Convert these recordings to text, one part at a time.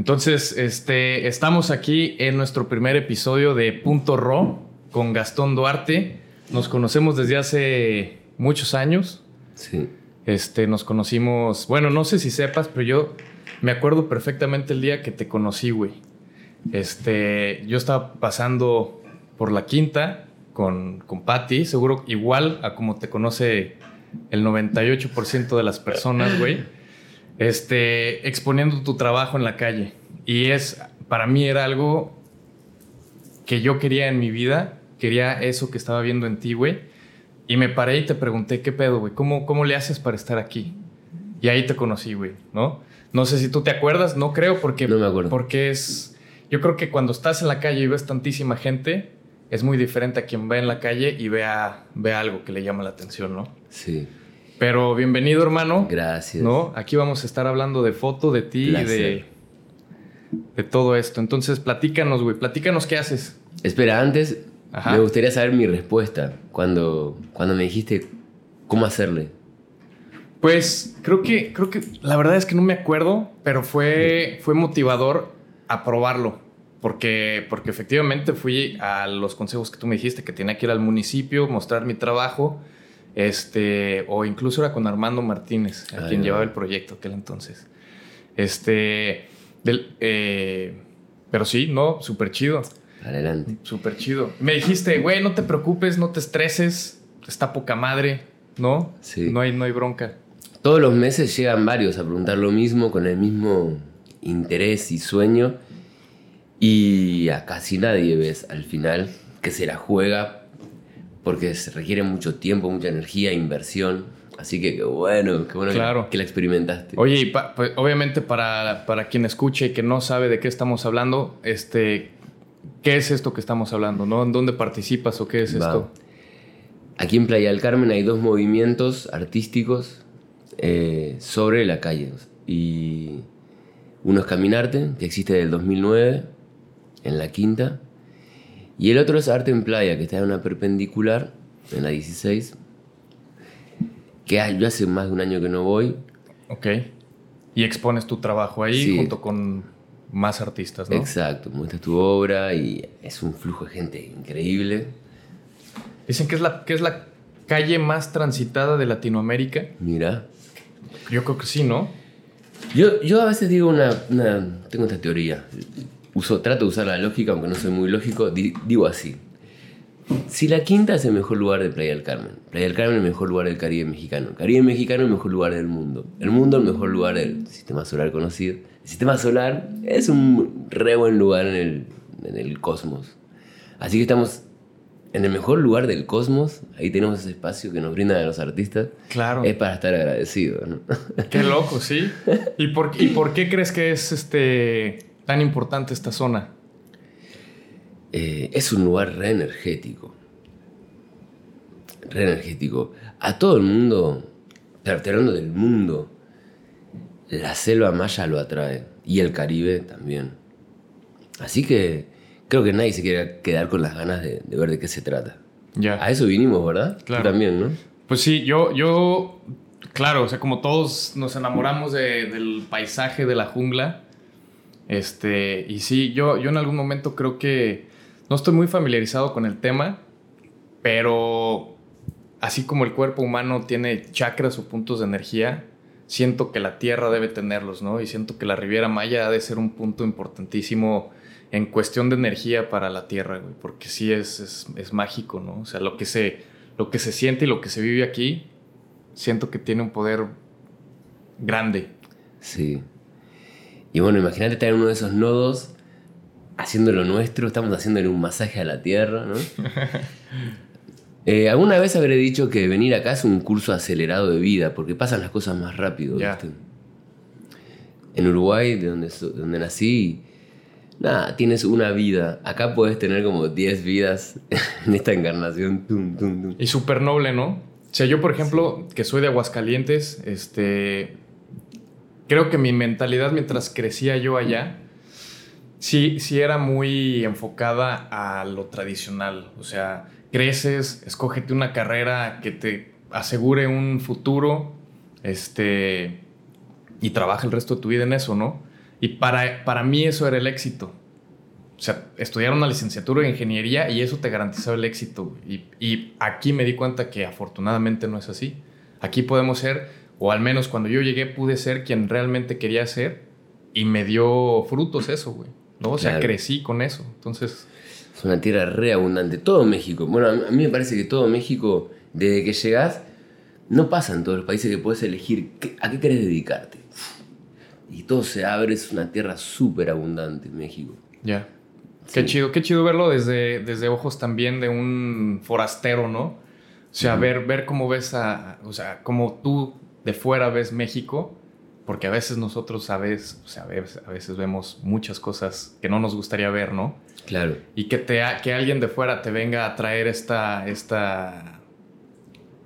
Entonces, este, estamos aquí en nuestro primer episodio de Punto Ro con Gastón Duarte. Nos conocemos desde hace muchos años. Sí. Este, nos conocimos, bueno, no sé si sepas, pero yo me acuerdo perfectamente el día que te conocí, güey. Este, yo estaba pasando por la quinta con, con Patty, seguro igual a como te conoce el 98% de las personas, güey. Este, exponiendo tu trabajo en la calle. Y es, para mí era algo que yo quería en mi vida, quería eso que estaba viendo en ti, güey. Y me paré y te pregunté, ¿qué pedo, güey? ¿Cómo, ¿Cómo le haces para estar aquí? Y ahí te conocí, güey, ¿no? No sé si tú te acuerdas, no creo, porque, No me acuerdo. porque es... Yo creo que cuando estás en la calle y ves tantísima gente, es muy diferente a quien ve en la calle y vea, ve algo que le llama la atención, ¿no? Sí. Pero bienvenido, hermano. Gracias. ¿No? Aquí vamos a estar hablando de foto, de ti y de, de todo esto. Entonces, platícanos, güey. Platícanos qué haces. Espera, antes Ajá. me gustaría saber mi respuesta cuando, cuando me dijiste cómo hacerle. Pues creo que, creo que la verdad es que no me acuerdo, pero fue, fue motivador a probarlo. Porque, porque efectivamente fui a los consejos que tú me dijiste, que tenía que ir al municipio, mostrar mi trabajo. Este, o incluso era con Armando Martínez, a quien llevaba el proyecto aquel entonces. Este, del- eh, pero sí, no, súper chido. Adelante. Súper chido. Me dijiste, güey, no te preocupes, no te estreses, está poca madre, ¿no? Sí. No hay, no hay bronca. Todos los meses llegan varios a preguntar lo mismo, con el mismo interés y sueño. Y a casi nadie ves al final que se la juega porque se requiere mucho tiempo, mucha energía, inversión. Así que qué bueno, qué bueno que- la experimentaste. Oye, y pa- pues, obviamente para, para quien escuche y que no sabe de qué estamos hablando, este, ¿qué es esto que estamos hablando? ¿No? ¿En dónde participas o qué es Va. esto? Aquí en Playa del Carmen hay dos movimientos artísticos eh, sobre la calle. Y uno es Caminarte, que existe desde el 2009, en la quinta. Y el otro es Arte en Playa, que está en una perpendicular, en la 16. Que yo hace más de un año que no voy. Ok. Y expones tu trabajo ahí Sí. junto con más artistas, ¿no? Exacto, muestras tu obra y es un flujo de gente increíble. Dicen que es, la, que es la calle más transitada de Latinoamérica. Mira. Yo creo que sí, ¿no? Yo, yo a veces digo una, una- Tengo esta teoría. Uso, trato de usar la lógica, aunque no soy muy lógico. di- digo así. Si la quinta es el mejor lugar de Playa del Carmen, Playa del Carmen es el mejor lugar del Caribe mexicano, Caribe mexicano es el mejor lugar del mundo, el mundo el mejor lugar del sistema solar conocido. El sistema solar es un re buen lugar en el, en el cosmos. Así que estamos en el mejor lugar del cosmos, ahí tenemos ese espacio que nos brindan a los artistas. Claro. Es para estar agradecidos, ¿no? Qué loco, sí. ¿Y por, ¿Y por qué crees que es este, tan importante esta zona? Eh, es un lugar re energético. Re energético. A todo el mundo, hablando del mundo, la selva maya lo atrae. Y el Caribe también. Así que creo que nadie se quiere quedar con las ganas de, de ver de qué se trata. Ya. A eso vinimos, ¿verdad? Tú Claro. también, ¿no? Pues sí, yo, yo, claro, o sea, como todos nos enamoramos de- del paisaje de la jungla, este, y sí, yo, yo en algún momento creo que no estoy muy familiarizado con el tema, pero así como el cuerpo humano tiene chakras o puntos de energía, siento que la Tierra debe tenerlos, ¿no? Y siento que la Riviera Maya ha de ser un punto importantísimo en cuestión de energía para la Tierra, güey, porque sí es, es, es mágico, ¿no? O sea, lo que, se, lo que se siente y lo que se vive aquí, siento que tiene un poder grande. Sí. Y bueno, imagínate estar en uno de esos nodos haciendo lo nuestro, estamos haciéndole un masaje a la tierra, ¿no? Eh, alguna vez habré dicho que venir acá es un curso acelerado de vida, porque pasan las cosas más rápido. ¿viste? En Uruguay, de donde, so- de donde nací, nada, tienes una vida. Acá puedes tener como 10 vidas en esta encarnación. Tum, tum, tum. Y súper noble, ¿no? O sea, yo, por ejemplo, que soy de Aguascalientes, este. Creo que mi mentalidad mientras crecía yo allá, sí, sí era muy enfocada a lo tradicional. O sea, creces, escógete una carrera que te asegure un futuro, este. Y trabaja el resto de tu vida en eso, ¿no? Y para, para mí eso era el éxito. O sea, estudiar una licenciatura en ingeniería y eso te garantizaba el éxito. Y, y aquí me di cuenta que afortunadamente no es así. Aquí podemos ser, o al menos cuando yo llegué pude ser quien realmente quería ser y me dio frutos eso, güey. ¿no? O sea, Claro. crecí con eso. Entonces, Es una tierra re abundante. Todo México. Bueno, a mí me parece que todo México, desde que llegás, no pasa en todos los países que puedes elegir qué- a qué querés dedicarte. Y todo se abre, es una tierra súper abundante México. ya. Qué Sí. chido, qué chido verlo desde, desde ojos también de un forastero, ¿no? O sea, ver, ver cómo ves a, o sea, cómo tú de fuera ves México, porque a veces nosotros a veces, o sea, a veces, a veces vemos muchas cosas que no nos gustaría ver, ¿no? Claro. Y que, te, que alguien de fuera te venga a traer esta, esta,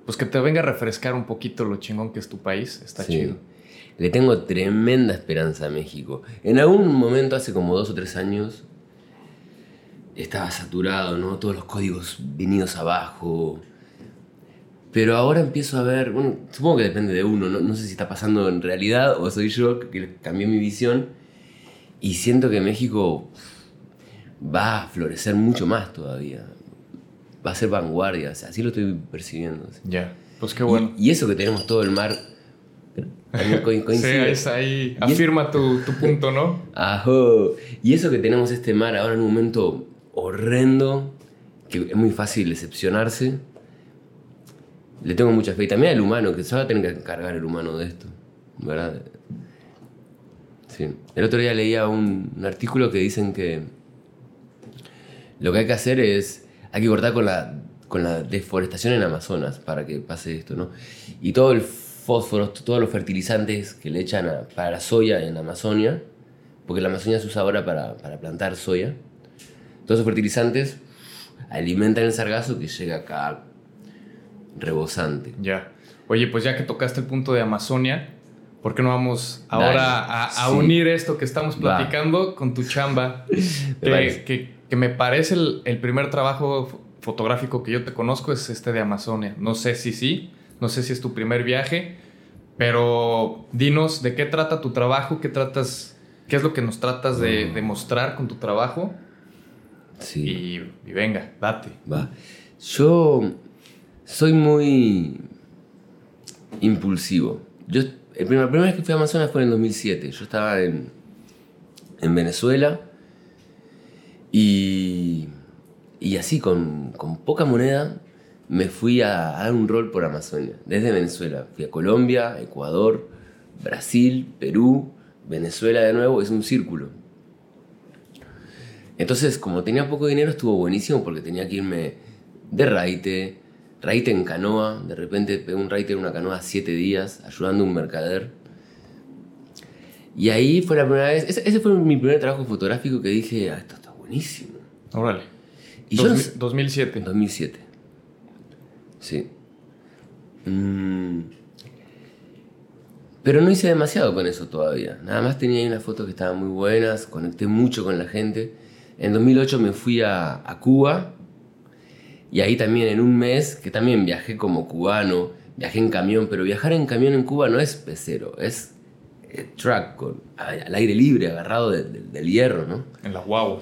pues que te venga a refrescar un poquito lo chingón que es tu país, está Sí. chido. Le tengo tremenda esperanza a México. En algún momento, hace como dos o tres años, estaba saturado, ¿no? Todos los códigos venidos abajo. Pero ahora empiezo a ver, bueno, supongo que depende de uno, no, no sé si está pasando en realidad o soy yo que cambié mi visión. Y siento que México va a florecer mucho más todavía. Va a ser vanguardia, o sea, así lo estoy percibiendo. Ya, pues qué bueno. Y, y eso que tenemos todo el mar. también co- Sí, coincide. es ahí, afirma tu, tu punto, ¿no? Ajo. Y eso que tenemos este mar ahora en un momento horrendo, que es muy fácil decepcionarse. Le tengo mucha fe. Y también al humano, que se va a tener que encargar el humano de esto. ¿Verdad? Sí. El otro día leía un, un artículo que dicen que lo que hay que hacer es. Hay que cortar con la, con la deforestación en Amazonas para que pase esto, ¿no? Y todo el fósforo, todos los fertilizantes que le echan a- para la soya en Amazonia, porque la Amazonia se usa ahora para, para plantar soya, todos esos fertilizantes alimentan el sargazo que llega acá rebosante. Ya. Oye, pues ya que tocaste el punto de Amazonia, ¿por qué no vamos ahora a, a Sí. unir esto que estamos Va. platicando con tu chamba? que, que- que me parece el, el primer trabajo fo- fotográfico que yo te conozco es este de Amazonia. No sé si sí, no sé si es tu primer viaje, pero dinos de qué trata tu trabajo, qué tratas, qué es lo que nos tratas de, de mostrar con tu trabajo Sí. y, y venga, date. Va. Yo soy muy impulsivo. Yo, el primer- la primera vez que fui a Amazonas fue en el 2007. Yo estaba en, en Venezuela y, y así, con, con poca moneda, me fui a, a dar un rol por Amazonia. Desde Venezuela. Fui a Colombia, Ecuador, Brasil, Perú, Venezuela de nuevo. Es un círculo. Entonces, como tenía poco dinero, estuvo buenísimo porque tenía que irme de raite, raite en canoa. De repente pegué un raite en una canoa siete días, ayudando a un mercader. Y ahí fue la primera vez, ese, ese fue mi primer trabajo fotográfico que dije, ah, esto está buenísimo. Órale. Y yo no 2000 sé- 2007. en 2007. Sí. Mm. Pero no hice demasiado con eso todavía. Nada más tenía ahí unas fotos que estaban muy buenas, conecté mucho con la gente. En 2008 me fui a, a Cuba y ahí también en un mes, que también viajé como cubano, viajé en camión, pero viajar en camión en Cuba no es pecero, es eh, truck, con, al aire libre, agarrado de- de- del hierro, ¿no? En la guau.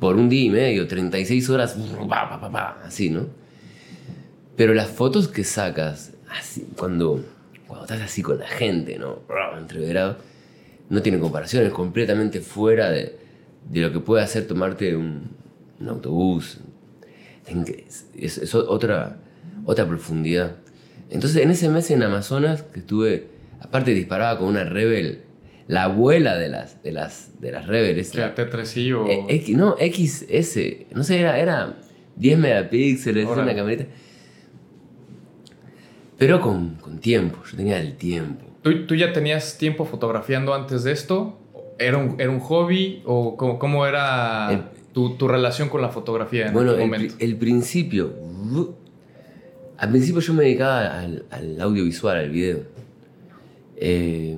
por un día y medio, 36 horas, pa, pa, pa, pa, así, ¿no? Pero las fotos que sacas, así, cuando, cuando estás así con la gente, ¿no? Entreverado, no tiene comparación, es completamente fuera de, de lo que puede hacer tomarte un, un autobús. Es, otra, otra profundidad. Entonces, en ese mes en Amazonas, que estuve, aparte disparaba con una Rebel, la abuela de las, de las, de las Rebel, esa- Que T3i o... eh, X- no, XS. No sé, era, era 10 megapíxeles, una camarita. Pero con, con tiempo, yo tenía el tiempo. ¿Tú, tú ya tenías tiempo fotografiando antes de esto? ¿Era un, era un hobby? ¿O cómo, cómo era El- tu, tu relación con la fotografía en Bueno, aquel el, momento? el principio. Al principio yo me dedicaba al, al audiovisual, al video. Eh,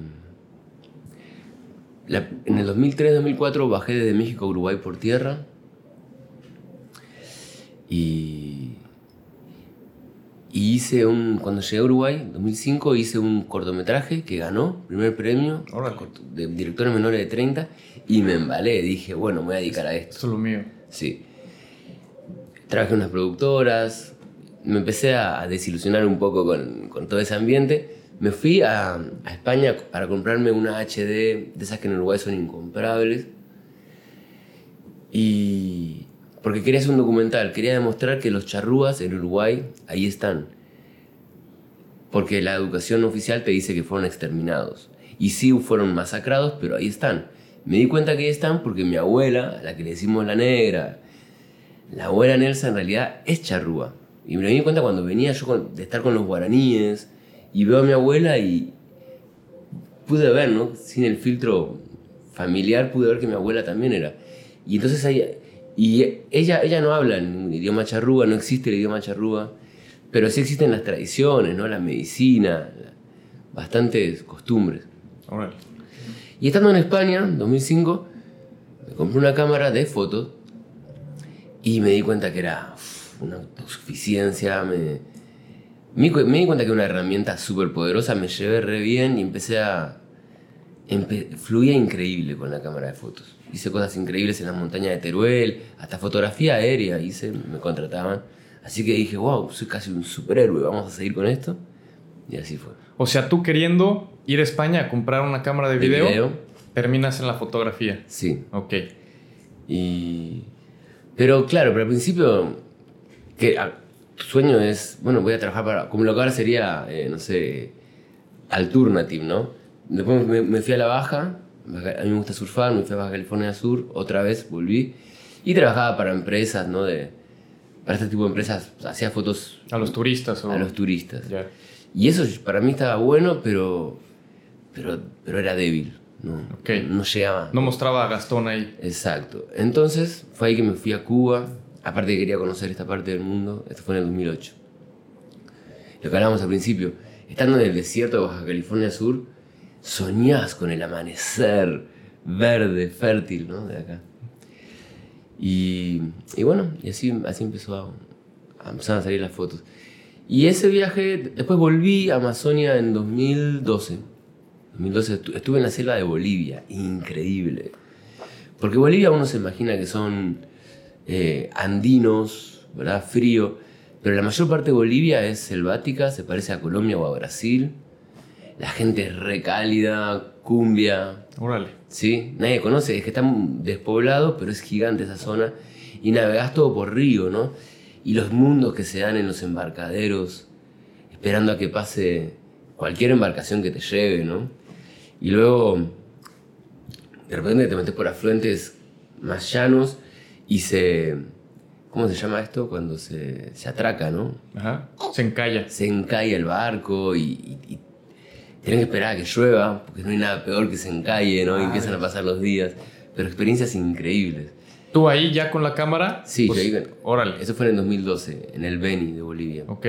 la- en el 2003-2004 bajé desde México a Uruguay por tierra. Y, Y hice un, cuando llegué a Uruguay, en 2005, hice un cortometraje que ganó, primer premio, Órale. de directores menores de 30, y me embalé, dije, bueno, me voy a dedicar a esto. Esto es lo mío. Sí. Trabajé unas productoras, me empecé a, a desilusionar un poco con, con todo ese ambiente. Me fui a, a España para comprarme una HD, de esas que en Uruguay son incomprables. Y. Porque quería hacer un documental, quería demostrar que los charrúas en Uruguay ahí están. Porque la educación oficial te dice que fueron exterminados. Y sí fueron masacrados, pero ahí están. Me di cuenta que ahí están porque mi abuela, a la que le decimos la negra, la abuela Nelsa en realidad es charrúa. Y me di cuenta cuando venía yo de estar con los guaraníes y veo a mi abuela y pude ver, ¿no? Sin el filtro familiar pude ver que mi abuela también era. Y entonces ahí, y ella, ella no habla en idioma charrúa, no existe el idioma charrúa, pero sí existen las tradiciones, ¿no? La medicina, bastantes costumbres. Y estando en España, en 2005, me compré una cámara de fotos y me di cuenta que era una autosuficiencia. Me, me, me di cuenta que era una herramienta súper poderosa, me llevé re bien y empecé a... empe- fluía increíble con la cámara de fotos. Hice cosas increíbles en las montañas de Teruel, hasta fotografía aérea hice, me contrataban. Así que dije, wow, soy casi un superhéroe, vamos a seguir con esto. Y así fue. O sea, tú queriendo ir a España a comprar una cámara de De video, video. terminas en la fotografía. Sí. Ok. Y... Pero claro, pero al principio, que ah, tu sueño es, bueno, voy a trabajar para, como lo que ahora sería, eh, no sé, alternative, ¿no? Después me, me fui a la Baja- a mí me gusta surfar, me fui a Baja California Sur, otra vez volví, y trabajaba para empresas, ¿no? De, para este tipo de empresas, hacía fotos A los turistas o... a los turistas. Ya. Y eso para mí estaba bueno, pero, pero, pero era débil, ¿no? Ok. No llegaba. No mostraba a Gastón ahí. Exacto. Entonces fue ahí que me fui a Cuba. Aparte que quería conocer esta parte del mundo. Esto fue en el 2008. Lo que hablábamos al principio. Estando en el desierto de Baja California Sur, soñás con el amanecer verde, fértil, ¿no? De acá. Y, y bueno, y así, así empezó a, a empezar a salir las fotos. Y ese viaje, después volví a Amazonia en 2012. 2012 estu- estuve en la selva de Bolivia, increíble. Porque Bolivia uno se imagina que son eh, andinos, ¿verdad? Frío. Pero la mayor parte de Bolivia es selvática, se parece a Colombia o a Brasil. La gente es re cálida, cumbia, Órale. ¿sí? Nadie conoce, es que está despoblado, pero es gigante esa zona. Y navegás todo por río, ¿no? Y los mundos que se dan en los embarcaderos, esperando a que pase cualquier embarcación que te lleve, ¿no? Y luego, de repente te metes por afluentes más llanos y se... ¿Cómo se llama esto? Cuando se, se atraca, ¿no? Ajá. Se encalla. se encalla el barco y, y- y tienen que esperar a que llueva, porque no hay nada peor que se encalle, ¿no? Y empiezan a pasar los días. Pero experiencias increíbles. ¿Tú ahí ya con la cámara? Sí, Pues, yo ahí- Órale. Eso fue en el 2012, en el Beni de Bolivia. Ok.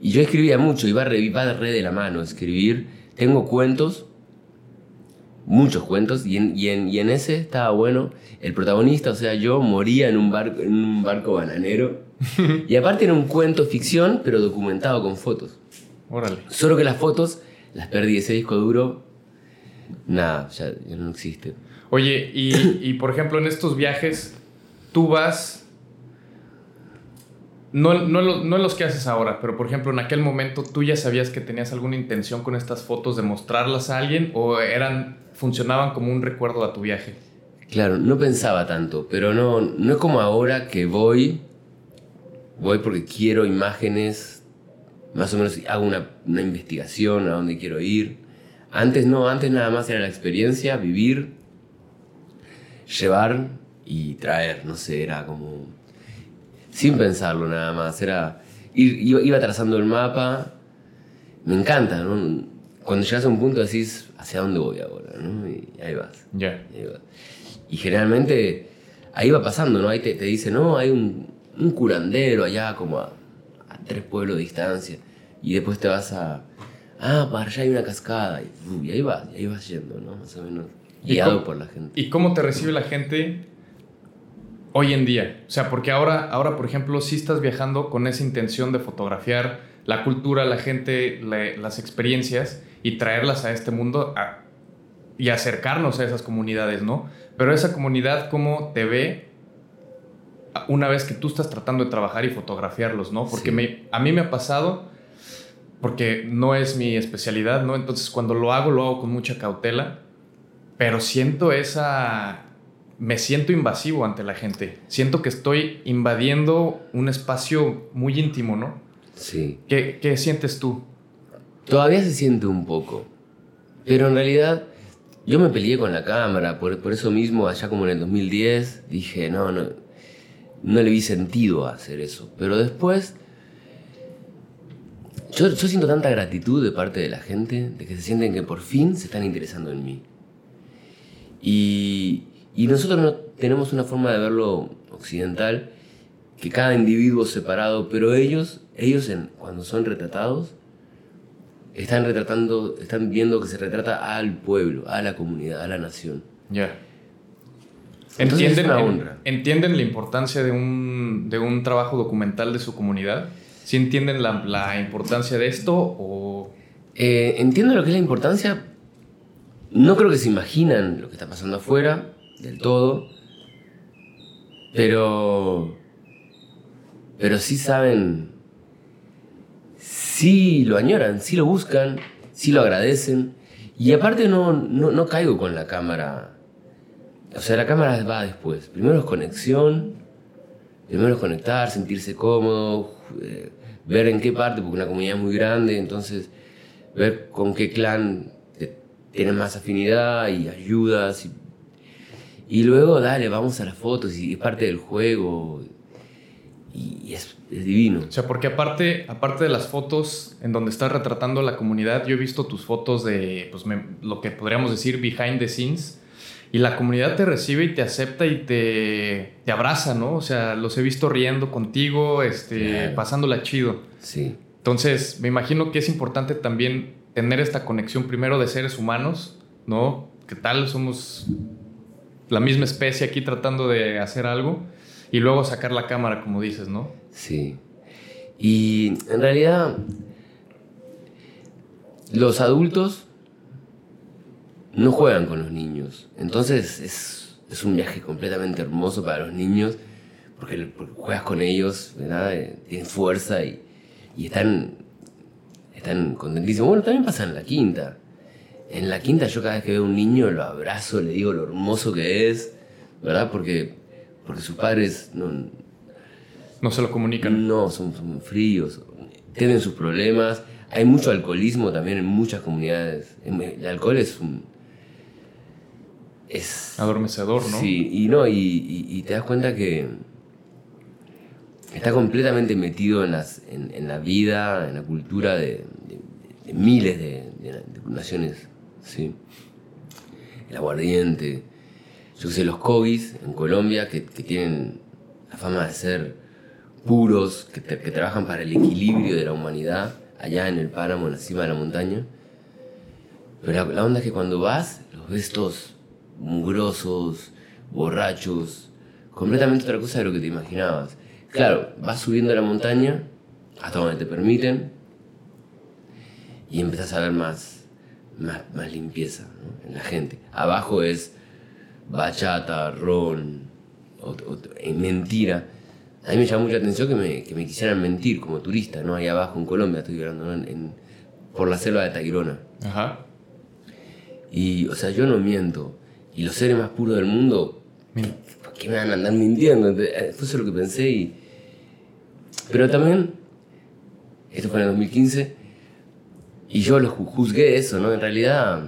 Y yo escribía mucho, iba re, iba re de la mano escribir. Tengo cuentos, muchos cuentos, y en, y, en, y en ese estaba bueno. El protagonista, o sea, yo moría en un barco, en un barco bananero. y aparte era un cuento ficción, pero documentado con fotos. Órale. Solo que las fotos las perdí, ese disco duro, nada, ya, ya no existe. Oye, y, y, por ejemplo, en estos viajes, tú vas. No, no, en los- no en los que haces ahora, pero por ejemplo, en aquel momento tú ya sabías que tenías alguna intención con estas fotos de mostrarlas a alguien o eran funcionaban como un recuerdo a tu viaje. Claro, no pensaba tanto, pero no, no es como ahora que voy, voy porque quiero imágenes, más o menos hago una, una investigación a dónde quiero ir. Antes no, antes nada más era la experiencia, vivir, llevar y traer, no sé, era como sin pensarlo nada más, era ir, iba, iba trazando el mapa, me encanta, ¿no? Cuando llegas a un punto decís, ¿hacia dónde voy ahora? ¿no? Y ahí vas. Ya. Y generalmente ahí va pasando, ¿no? Ahí te, te dice, no, hay un, un curandero allá como a tres pueblos de distancia. Y después te vas a, ah, para allá hay una cascada. Y, uh, y ahí vas, y ahí vas yendo, ¿no? Más o menos. ¿Y Guiado cómo- por la gente. ¿Y cómo te recibe la gente? hoy en día? O sea, porque ahora, ahora, por ejemplo, si estás viajando con esa intención de fotografiar la cultura, la gente, las experiencias y traerlas a este mundo y acercarnos a esas comunidades, ¿no? Pero esa comunidad, ¿cómo te ve una vez que tú estás tratando de trabajar y fotografiarlos, ¿no? Porque me, a mí me ha pasado, porque no es mi especialidad, ¿no? Entonces cuando lo hago, lo hago con mucha cautela, pero siento esa... Me siento invasivo ante la gente. Siento que estoy invadiendo un espacio muy íntimo, ¿no? Sí. ¿Qué, qué sientes tú? Todavía se siente un poco. Pero en realidad yo me peleé con la cámara, por, por, eso mismo, allá como en el 2010, dije, no, no, no le vi sentido a hacer eso. Pero después, yo, siento tanta gratitud de parte de la gente, de que se sienten que por fin se están interesando en mí. Y, y nosotros no tenemos una forma de verlo occidental, que cada individuo separado, pero ellos, ellos en, cuando son retratados, están retratando, están viendo que se retrata al pueblo, a la comunidad, a la nación. Ya. ¿Entienden, ¿Entienden la importancia de un, de un trabajo documental de su comunidad? ¿Sí entienden la, la importancia de esto o...? Eh, entiendo lo que es la importancia. No creo que se imaginan lo que está pasando afuera del todo. Pero... Pero sí saben... Sí lo añoran, sí lo buscan, sí lo agradecen. Y aparte no, no, no caigo con la cámara o sea, la cámara va después. Primero es conexión, primero es conectar, sentirse cómodo, eh, ver en qué parte, porque una comunidad es muy grande, entonces ver con qué clan tienes más afinidad y ayudas. Y, luego, dale, vamos a las fotos y es parte del juego. Y, es, divino. O sea, porque aparte, aparte de las fotos en donde estás retratando la comunidad, yo he visto tus fotos de pues, lo que podríamos decir behind the scenes y la comunidad te recibe y te acepta y te, te abraza, ¿no? O sea, los he visto riendo contigo, este, pasándola chido. Sí. Entonces, me imagino que es importante también tener esta conexión primero de seres humanos, ¿no? ¿Qué tal? Somos la misma especie aquí tratando de hacer algo y luego sacar la cámara, como dices, ¿no? Sí. Y en realidad, los adultos no juegan con los niños. Entonces es, un viaje completamente hermoso para los niños porque, juegas con ellos, ¿verdad? Eh, tienen fuerza y, están, están contentísimos. Bueno, también pasa en la quinta. En la quinta yo cada vez que veo a un niño lo abrazo, le digo lo hermoso que es, ¿verdad? Porque, porque sus padres no, no se lo comunican. No, son, son fríos, tienen sus problemas. Hay mucho alcoholismo también en muchas comunidades. El alcohol es un, es... Adormecedor, ¿no? Sí, y no, y, te das cuenta que está completamente metido en, las, en, la vida, en la cultura de, miles de, naciones, ¿sí? El aguardiente, yo sé, los cogis en Colombia, que, tienen la fama de ser puros, que, trabajan para el equilibrio de la humanidad, allá en el páramo, en la cima de la montaña. Pero la, la onda es que cuando vas, los ves todos mugrosos, borrachos, completamente otra cosa de lo que te imaginabas. Claro, vas subiendo la montaña hasta donde te permiten y empezás a ver más, más, limpieza en la gente. Abajo es bachata, ron, mentira. A mí me llama mucha atención que me, que me, quisieran mentir como turista, ¿no? Ahí abajo en Colombia, estoy hablando, en, por la selva de Tairona. Ajá. Y, o sea, yo no miento. Y los seres más puros del mundo, ¿por qué me van a andar mintiendo? Eh, fue eso lo que pensé y... Pero también, esto fue en el 2015, y yo lo juzgué eso, ¿no? En realidad,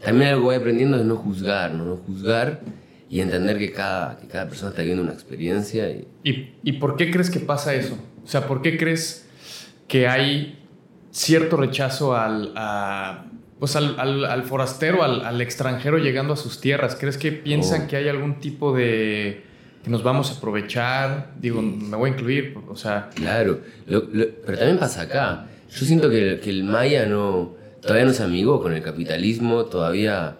también algo que voy aprendiendo es no juzgar, ¿no? No juzgar y entender que cada, que cada persona está viviendo una experiencia. Y... ¿Y, ¿Y por qué crees que pasa eso? O sea, ¿por qué crees que hay cierto rechazo al, a, pues al, al, forastero, al, extranjero llegando a sus tierras? ¿Crees que piensan oh. que hay algún tipo de que nos vamos a aprovechar? Digo, me voy a incluir, o sea... Claro, pero también pasa acá. Yo siento que, que, el maya no, todavía no se amigó con el capitalismo, todavía...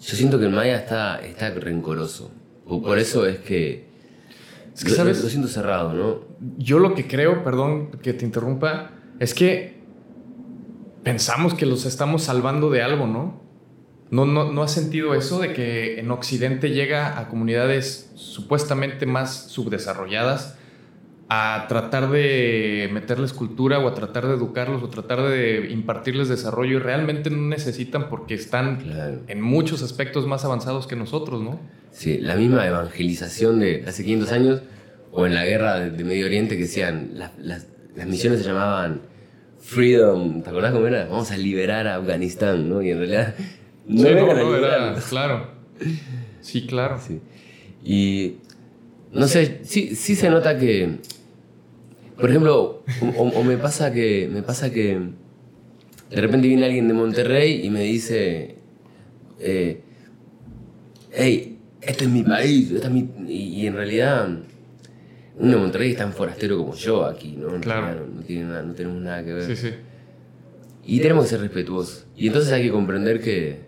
Yo siento que el maya está, está rencoroso. Por eso es que Es que, ¿sabes? Lo, siento cerrado, ¿no? Yo lo que creo, perdón que te interrumpa, es que pensamos que los estamos salvando de algo, ¿no? ¿No, no, no has sentido eso de que en Occidente llega a comunidades supuestamente más subdesarrolladas a tratar de meterles cultura o a tratar de educarlos o tratar de impartirles desarrollo y realmente no necesitan porque están en muchos aspectos más avanzados que nosotros, ¿no? Sí, la misma evangelización de hace 500 años o en la guerra de, Medio Oriente que decían, las, las, misiones se llamaban Freedom, ¿te acordás cómo era? Vamos a liberar a Afganistán, ¿no? Y en realidad no, era, claro. Sí, claro. Sí. Y no sé, sí, sí se nota que por ejemplo, o, me pasa que me pasa que de repente viene alguien de Monterrey y me dice, eh, hey, este es mi país, Y, en realidad uno de Monterrey es tan forastero como yo aquí, ¿no? Claro. No, tenemos nada que ver. Sí, sí. Y tenemos que ser respetuosos. Y entonces hay que comprender que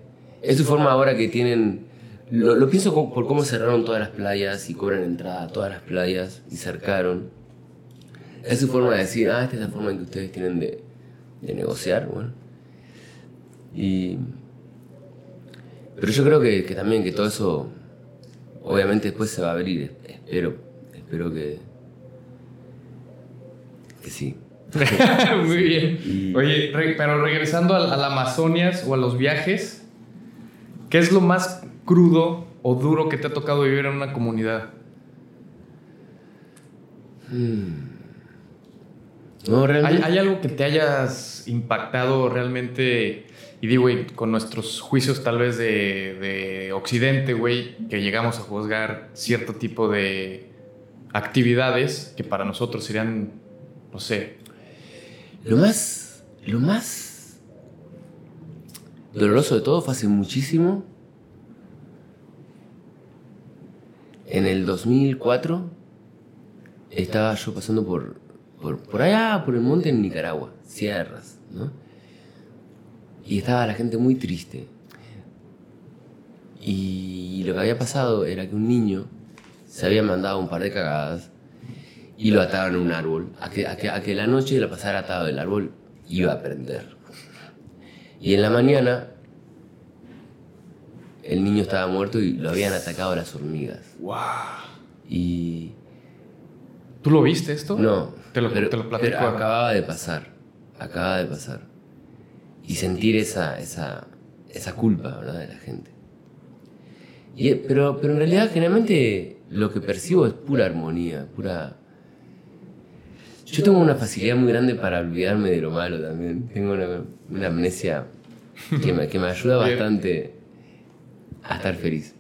es su forma ahora que tienen... Lo, lo pienso por cómo cerraron todas las playas y cobran entrada a todas las playas y cercaron. Es su forma de decir, ah, esta es la forma en que ustedes tienen de, de negociar, bueno. Y... Pero yo creo que, que, también que todo eso, obviamente después se va a abrir, espero, espero que, que sí. Muy bien. Oye, pero regresando a, la Amazonias o a los viajes, ¿qué es lo más crudo o duro que te ha tocado vivir en una comunidad? Hmm. ¿Hay, algo que te hayas impactado realmente? Y digo, güey, con nuestros juicios tal vez de, Occidente, güey, que llegamos a juzgar cierto tipo de actividades que para nosotros serían, no sé. Lo más, lo más doloroso de todo fue hace muchísimo. En el 2004 estaba yo pasando por por, allá, por el monte en Nicaragua, sierras, ¿no? Y estaba la gente muy triste. Y lo que había pasado era que un niño se había mandado un par de cagadas y lo ataban a un árbol. A que, a que, la noche la pasara atado del árbol iba a prender. Y en la mañana el niño estaba muerto y lo habían atacado las hormigas. ¡Wow! Y. ¿Tú lo viste esto? No. Te lo, pero, acababa de pasar. Acababa de pasar. Y sentir esa, esa, esa culpa ¿verdad? de la gente. Y, pero, pero en realidad, generalmente, lo que percibo es pura armonía, pura. Yo tengo una facilidad muy grande para olvidarme de lo malo también. Tengo una, amnesia que me, que me ayuda bastante a estar feliz.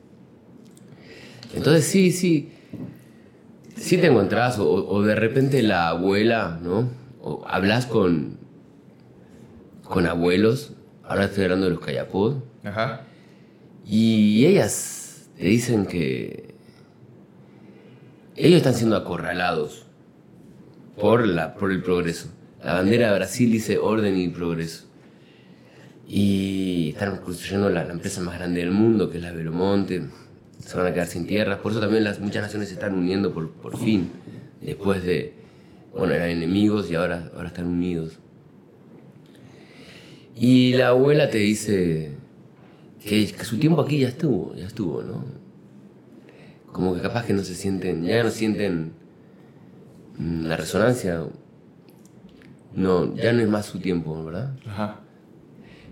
Entonces, sí, sí si te encontrás, o, de repente la abuela, ¿no? O hablas con, con abuelos, ahora estoy hablando de los Ajá. y ellas te dicen que ellos están siendo acorralados por, la, por el progreso. La bandera de Brasil dice orden y progreso. Y están construyendo la, la empresa más grande del mundo, que es la Velomonte se van a quedar sin tierras. Por eso también las, muchas naciones se están uniendo por, por fin, después de, bueno, eran enemigos y ahora, ahora están unidos. Y la abuela te dice que, su tiempo aquí ya estuvo, ya estuvo, ¿no? Como que capaz que no se sienten, ya no sienten la resonancia. No, ya no es más su tiempo, ¿verdad? Ajá.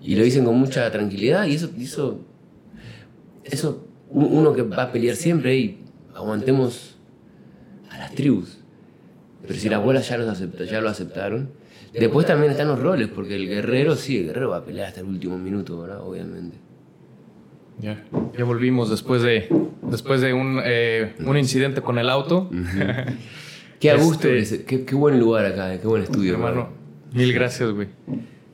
Y lo dicen con mucha tranquilidad y eso, eso, eso uno que va a pelear siempre y aguantemos a las tribus. Pero si las abuelas ya, los ya lo aceptaron. Después también están los roles, porque el guerrero, sí, el guerrero va a pelear hasta el último minuto, ¿verdad? Obviamente. Ya, ya volvimos después de, después de un, eh, un incidente con el auto. qué a gusto, este, qué, qué, buen lugar acá, qué buen estudio, hermano. Mil gracias, güey.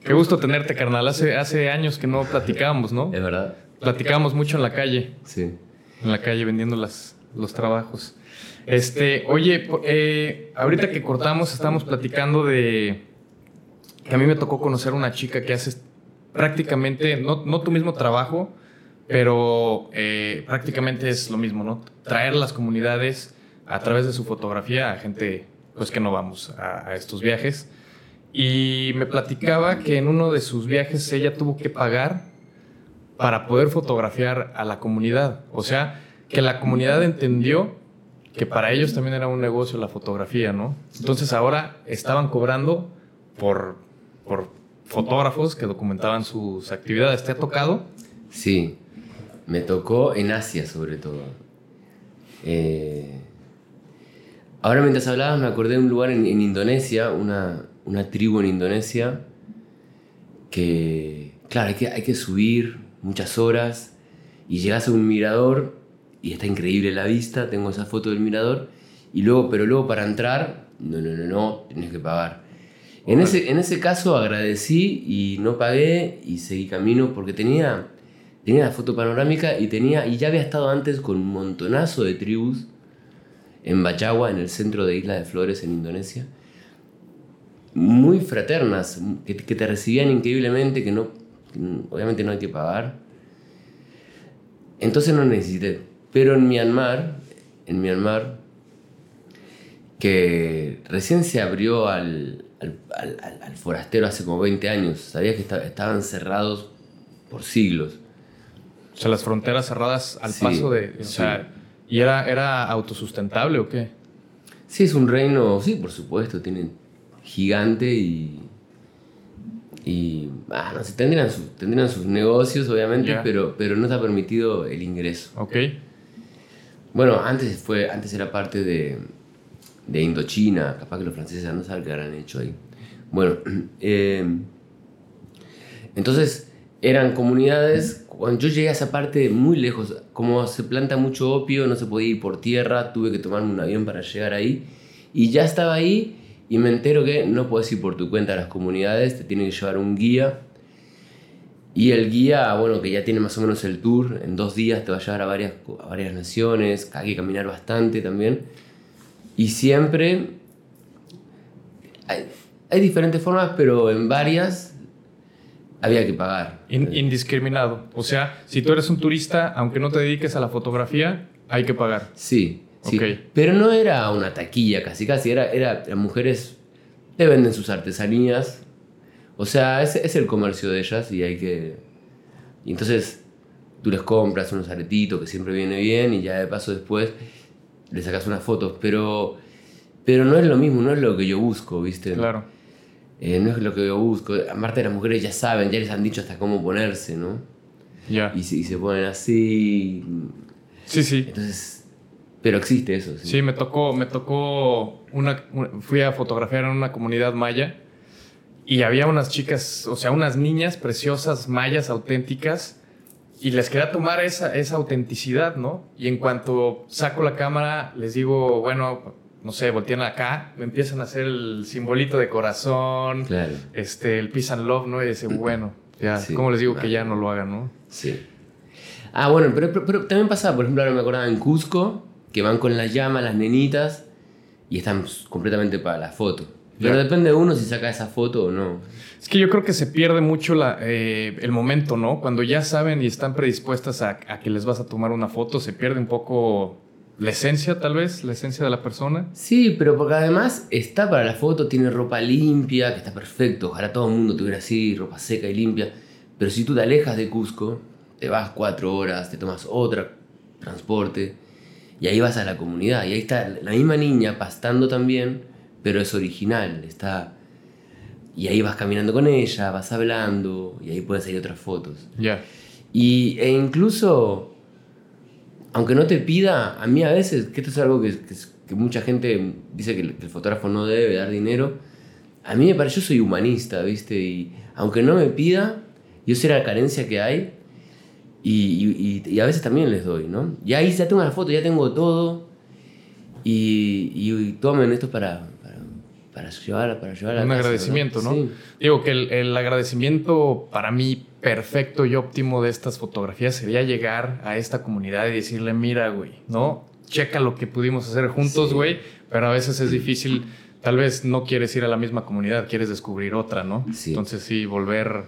Qué gusto tenerte, carnal. Hace, hace años que no platicábamos, ¿no? Es verdad. Platicábamos mucho en la calle. Sí. En la calle vendiendo las, los trabajos. Este, oye, eh, ahorita que cortamos, estamos platicando de que a mí me tocó conocer una chica que hace prácticamente, no, no tu mismo trabajo, pero eh, prácticamente es lo mismo, ¿no? Traer las comunidades a través de su fotografía a gente pues que no vamos a, a estos viajes. Y me platicaba que en uno de sus viajes ella tuvo que pagar para poder fotografiar a la comunidad. O sea, que la comunidad entendió que para ellos también era un negocio la fotografía, ¿no? Entonces ahora estaban cobrando por, por fotógrafos que documentaban sus actividades. ¿Te ha tocado? Sí, me tocó en Asia sobre todo. Eh, ahora mientras hablabas me acordé de un lugar en, en Indonesia, una, una, tribu en Indonesia, que, claro, hay que, hay que subir muchas horas y llegas a un mirador y está increíble la vista, tengo esa foto del mirador, y luego, pero luego para entrar, no, no, no, no, tienes que pagar. En ese, en ese caso agradecí y no pagué y seguí camino porque tenía, tenía la foto panorámica y, tenía, y ya había estado antes con un montonazo de tribus en Bachawa, en el centro de Isla de Flores, en Indonesia. Muy fraternas, que, que te recibían increíblemente, que no, obviamente no hay que pagar. Entonces no necesité. Pero en Myanmar, en Myanmar, que recién se abrió al, al, forastero hace como 20 años, sabía que estaban cerrados por siglos. O sea, las fronteras cerradas al paso de... O sea, ¿Y era, era autosustentable o qué? Sí, es un reino, sí, por supuesto, tiene gigante y... Y, ah, no sé, tendrían, tendrían sus negocios, obviamente, pero, pero no está permitido el ingreso. Ok. Bueno, antes, fue, antes era parte de, de Indochina, capaz que los franceses no saben qué habrán hecho ahí. Bueno, eh, entonces eran comunidades, cuando yo llegué a esa parte muy lejos, como se planta mucho opio, no se podía ir por tierra, tuve que tomarme un avión para llegar ahí, y ya estaba ahí y me entero que no puedes ir por tu cuenta a las comunidades, te tiene que llevar un guía y el guía, bueno, que ya tiene más o menos el tour, en dos días te va a llevar a varias, a varias naciones, hay que caminar bastante también. Y siempre hay, hay diferentes formas, pero en varias había que pagar. indiscriminado. O sea, si tú eres un turista, aunque no te dediques a la fotografía, hay que pagar. Sí, sí. Pero no era una taquilla casi, casi. Era, era, las mujeres te venden sus artesanías o sea, es, es el comercio de ellas y hay que... Y entonces tú les compras unos aretitos que siempre viene bien y ya de paso después le sacas unas fotos, pero, pero no es lo mismo, no es lo que yo busco, ¿viste? Claro. Eh, no es lo que yo busco. Aparte las mujeres ya saben, ya les han dicho hasta cómo ponerse, ¿no? Ya. Y, y, se ponen así. Sí, sí. Entonces, pero existe eso. Sí, me tocó, me tocó una, fui a fotografiar en una comunidad maya y había unas chicas, o sea, unas niñas preciosas, mayas, auténticas, y les quería tomar esa, esa autenticidad, ¿no? Y en cuanto saco la cámara, les digo, bueno, no sé, voltean acá, me empiezan a hacer el simbolito de corazón, este, el peace and love, ¿no? Y dice, bueno, ya, ¿cómo les digo que ya no lo hagan, no? Sí. Ah, bueno, pero, pero, también pasaba, por ejemplo, ahora me acordaba en Cusco, que van con la llama, las nenitas, y están completamente para la foto. Pero depende de uno si saca esa foto o no. Es que yo creo que se pierde mucho la, eh, el momento, ¿no? Cuando ya saben y están predispuestas a, que les vas a tomar una foto, se pierde un poco la esencia, tal vez, la esencia de la persona. Sí, pero porque además está para la foto, tiene ropa limpia, que está perfecto. Ojalá todo el mundo tuviera así, ropa seca y limpia. Pero si tú te alejas de Cusco, te vas cuatro horas, te tomas otra transporte, y ahí vas a la comunidad, y ahí está la misma niña pastando también pero es original, está... Y ahí vas caminando con ella, vas hablando, y ahí pueden salir otras fotos. Ya. Y, e incluso, aunque no te pida, a mí a veces, que esto es algo que, que, mucha gente dice que el, fotógrafo no debe dar dinero, a mí me parece, yo soy humanista, ¿viste? Y aunque no me pida, yo sé la carencia que hay, y, y, y, a veces también les doy, ¿no? Y ahí ya tengo la foto, ya tengo todo, y, y tomen esto para, para llevar, para llevar Un agradecimiento, ¿no? Digo que el, agradecimiento para mí perfecto y óptimo de estas fotografías sería llegar a esta comunidad y decirle, mira, güey, ¿no? Checa lo que pudimos hacer juntos, güey, pero a veces es difícil, tal vez no quieres ir a la misma comunidad, quieres descubrir otra, ¿no? Entonces sí, volver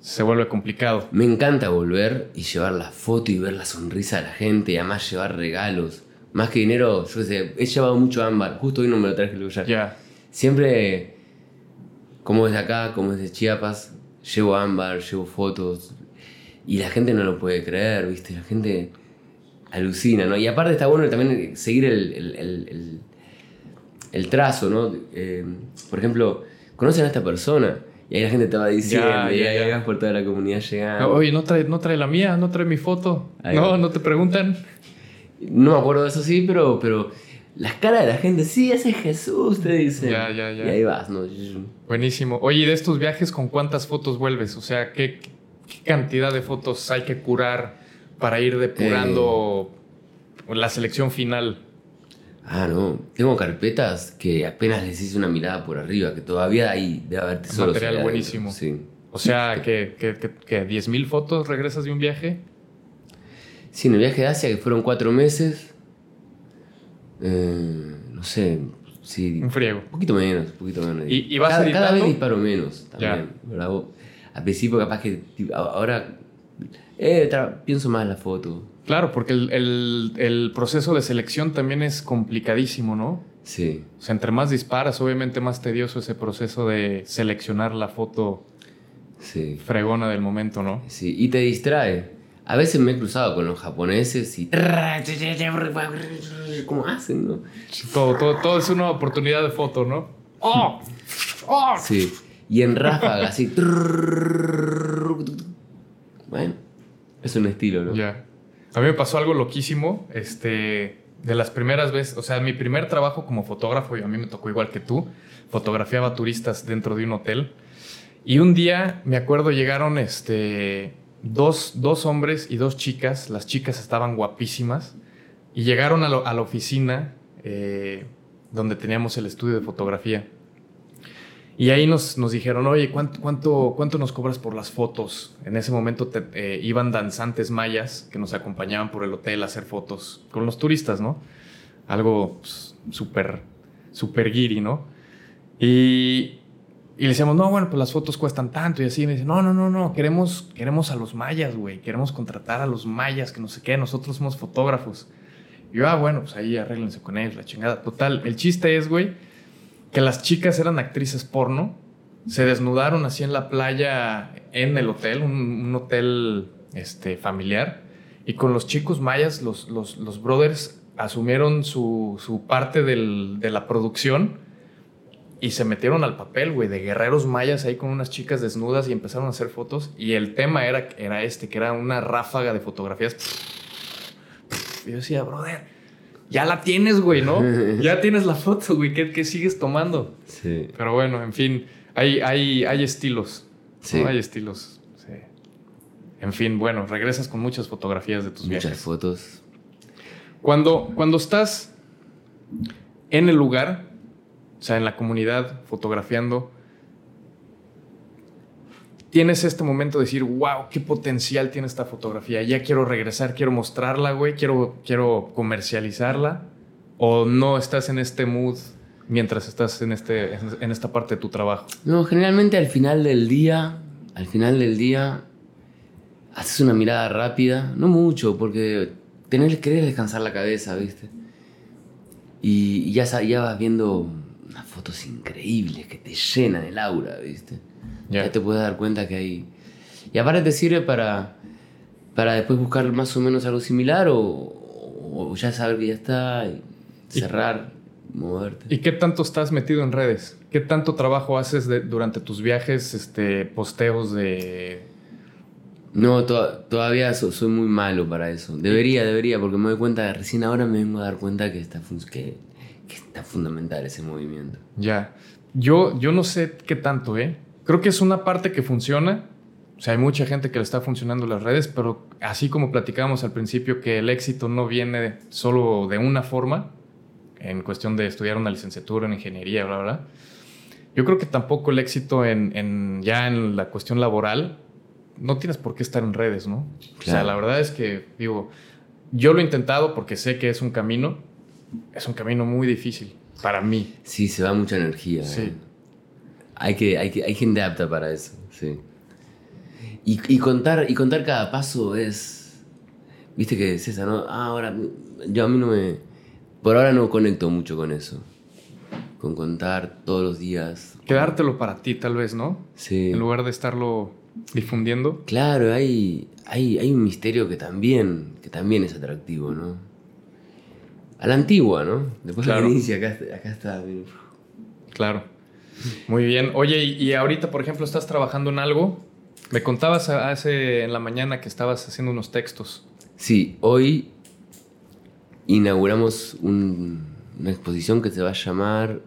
se vuelve complicado. Me encanta volver y llevar la foto y ver la sonrisa de la gente y además llevar regalos Más que dinero, yo sé, he llevado mucho ámbar. Justo hoy no me lo traje el. Ya. Siempre, como desde acá, como desde Chiapas, llevo ámbar, llevo fotos. Y la gente no lo puede creer, ¿viste? La gente alucina, ¿no? Y aparte está bueno también seguir el, el- el- trazo, ¿no? Eh, por ejemplo, conocen a esta persona y ahí la gente te va diciendo, Ya, y ya, ahí vas por toda la comunidad llegando. Oye, ¿no trae, ¿no trae la mía? ¿No trae mi foto? Ahí no, va. no te preguntan. No me acuerdo de eso sí, pero, pero las caras de la gente, sí, ese es Jesús, te dicen. Ya, ya, ya. Y ahí vas, ¿no? Buenísimo. Oye, ¿y de estos viajes con cuántas fotos vuelves? O sea, ¿qué, qué cantidad de fotos hay que curar para ir depurando Eh. la selección final? Ah, no. Tengo carpetas que apenas les hice una mirada por arriba, que todavía ahí debe haber tesoros. Material buenísimo. Sí. O sea, que, que, que, que 10.000 fotos regresas de un viaje. Sí, en el viaje de Asia, que fueron cuatro meses. Eh, no sé, sí. Un friego. Un poquito menos, un poquito menos. ¿Y- y vas cada, cada vez disparo menos también. Al principio, capaz que. Ahora. eh, pienso más en la foto. Claro, porque el, el- el proceso de selección también es complicadísimo, ¿no? Sí. O sea, entre más disparas, obviamente más tedioso ese proceso de seleccionar la foto Sí. fregona del momento, ¿no? Sí, y te distrae. A veces me he cruzado con los japoneses y. ¿Cómo hacen, no? Todo, todo, todo es una oportunidad de foto, ¿no? ¡Oh! ¡Oh! Sí. Y en ráfaga, así. Bueno, es un estilo, ¿no? Ya. A mí me pasó algo loquísimo. Este, de las primeras veces, o sea, mi primer trabajo como fotógrafo, y a mí me tocó igual que tú, fotografiaba turistas dentro de un hotel. Y un día, me acuerdo, llegaron este, dos, dos hombres y dos chicas. Las chicas estaban guapísimas. Y llegaron a, lo- a la oficina eh, donde teníamos el estudio de fotografía. Y ahí nos, nos dijeron, oye, ¿cuánto, cuánto, ¿cuánto nos cobras por las fotos? En ese momento eh, iban danzantes mayas que nos acompañaban por el hotel a hacer fotos con los turistas, ¿no? Algo pues, súper, súper guiri, ¿no? Y, y le decíamos, no, bueno, pues las fotos cuestan tanto y así. Me dice, no, no, no, no, queremos, queremos a los mayas, güey. Queremos contratar a los mayas, que no sé qué, nosotros somos fotógrafos. Y yo, ah, bueno, pues ahí arréglense con ellos, la chingada. Total, el chiste es, güey, que las chicas eran actrices porno, se desnudaron así en la playa en el hotel, un, un hotel este, familiar, y con los chicos mayas, los, los, los brothers asumieron su, su parte del- de la producción y se metieron al papel, güey, de guerreros mayas ahí con unas chicas desnudas y empezaron a hacer fotos, y el tema era, era este, que era una ráfaga de fotografías. Y yo decía, brother, ya la tienes, güey, ¿no? Ya tienes la foto, güey, ¿qué, qué sigues tomando? Sí. Pero bueno, en fin, hay, hay, hay estilos. ¿no? Sí. Hay estilos. sí. En fin, bueno, regresas con muchas fotografías de tus Muchas viajes. fotos. Cuando, cuando estás en el lugar, o sea, en la comunidad, fotografiando, tienes este momento de decir, wow, qué potencial tiene esta fotografía. Ya quiero regresar, quiero mostrarla, güey, quiero, quiero comercializarla. O no estás en este mood mientras estás en, este, en esta parte de tu trabajo. No, generalmente al final del día, al final del día, haces una mirada rápida, no mucho, porque tenés, querés descansar la cabeza, ¿viste? Y, y ya, ya vas viendo unas fotos increíbles que te llenan el aura, ¿viste? Ya. Ya te puedes dar cuenta que hay... Y aparte te sirve para, para después buscar más o menos algo similar o, o ya saber que ya está y Y- cerrar, moverte. ¿Y qué tanto estás metido en redes? ¿Qué tanto trabajo haces de- durante tus viajes, este, posteos de... No, to- todavía so- soy muy malo para eso. Debería, debería, porque me doy cuenta, recién ahora me vengo a dar cuenta que está, que, que está fundamental ese movimiento. Ya. Yo, yo no sé qué tanto, ¿eh? Creo que es una parte que funciona. O sea, hay mucha gente que le está funcionando las redes, pero así como platicábamos al principio que el éxito no viene solo de una forma, en cuestión de estudiar una licenciatura en ingeniería, bla, bla. Yo creo que tampoco el éxito en, en- ya en la cuestión laboral, no tienes por qué estar en redes, ¿no? O sea, la verdad es que, digo, yo lo he intentado porque sé que es un camino, es un camino muy difícil para mí. Sí, se va mucha energía. Sí. ¿eh? Hay, que, hay, que, hay gente apta para eso, sí. Y, y contar, y contar cada paso es... Viste que César, ¿no? Ah, ahora, yo a mí no me... por ahora no conecto mucho con eso. Con contar todos los días. Quedártelo para ti, tal vez, ¿no? Sí. En lugar de estarlo difundiendo. Claro, hay, hay, hay un misterio que también, que también es atractivo, ¿no? A la antigua, ¿no? Después Claro. de inicia, acá, acá está. Claro. Muy bien. Oye, y, ahorita, por ejemplo, estás trabajando en algo. Me contabas hace en la mañana que estabas haciendo unos textos. Sí, hoy inauguramos un- una exposición que se va a llamar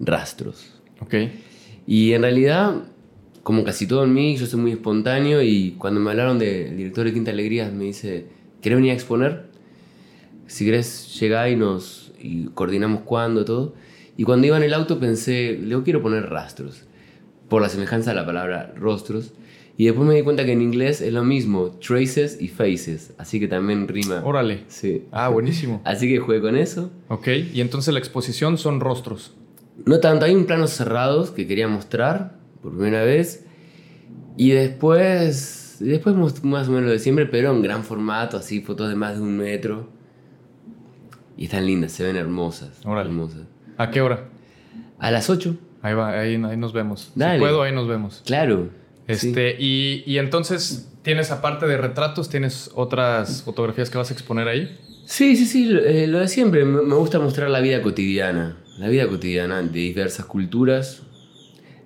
Rastros. Ok. Y en realidad, como casi todo en mí, yo soy muy espontáneo y cuando me hablaron del director de Quinta Alegría me dice, ¿querés venir a exponer? Si querés, llegá y nos y coordinamos cuándo, todo. Y cuando iba en el auto pensé, le quiero poner rastros, por la semejanza a la palabra rostros. Y después me di cuenta que en inglés es lo mismo, traces y faces, así que también rima. Órale. Sí. Ah, buenísimo. Así que jugué con eso. Ok. Y entonces la exposición son rostros. No tanto, hay un planos cerrados que quería mostrar por primera vez. Y después, después más o menos lo de siempre, pero en gran formato, así, fotos de más de un metro. Y están lindas, se ven hermosas. Órale. hermosas. ¿A qué hora? A las 8, Ahí va, ahí, ahí nos vemos. Dale. Si puedo, ahí nos vemos. claro. sí. Este, y, y entonces, ¿tienes aparte de retratos, tienes otras fotografías que vas a exponer ahí? Sí, sí, sí, lo, eh, lo de siempre. Me, me gusta mostrar la vida cotidiana. La vida cotidiana de diversas culturas.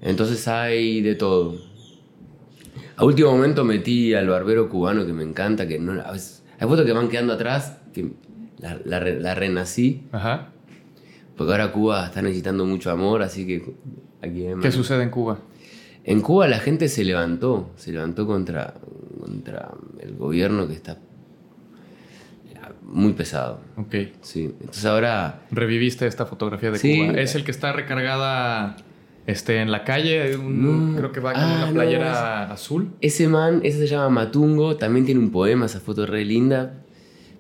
Entonces hay de todo. A último momento metí al barbero cubano que me encanta, que no, a veces- hay fotos que van quedando atrás, que la, la la renací, Ajá. porque ahora Cuba está necesitando mucho amor, así que aquí ¿Qué sucede en Cuba? En Cuba la gente se levantó, se levantó contra, contra el gobierno que está muy pesado. Ok. Sí, entonces ahora Reviviste esta fotografía de Sí. Cuba. Es el que está recargada este, en la calle. un- No. Creo que va con Ah, una no, playera azul. ese man, ese se llama Matungo, también tiene un poema, esa foto es re linda,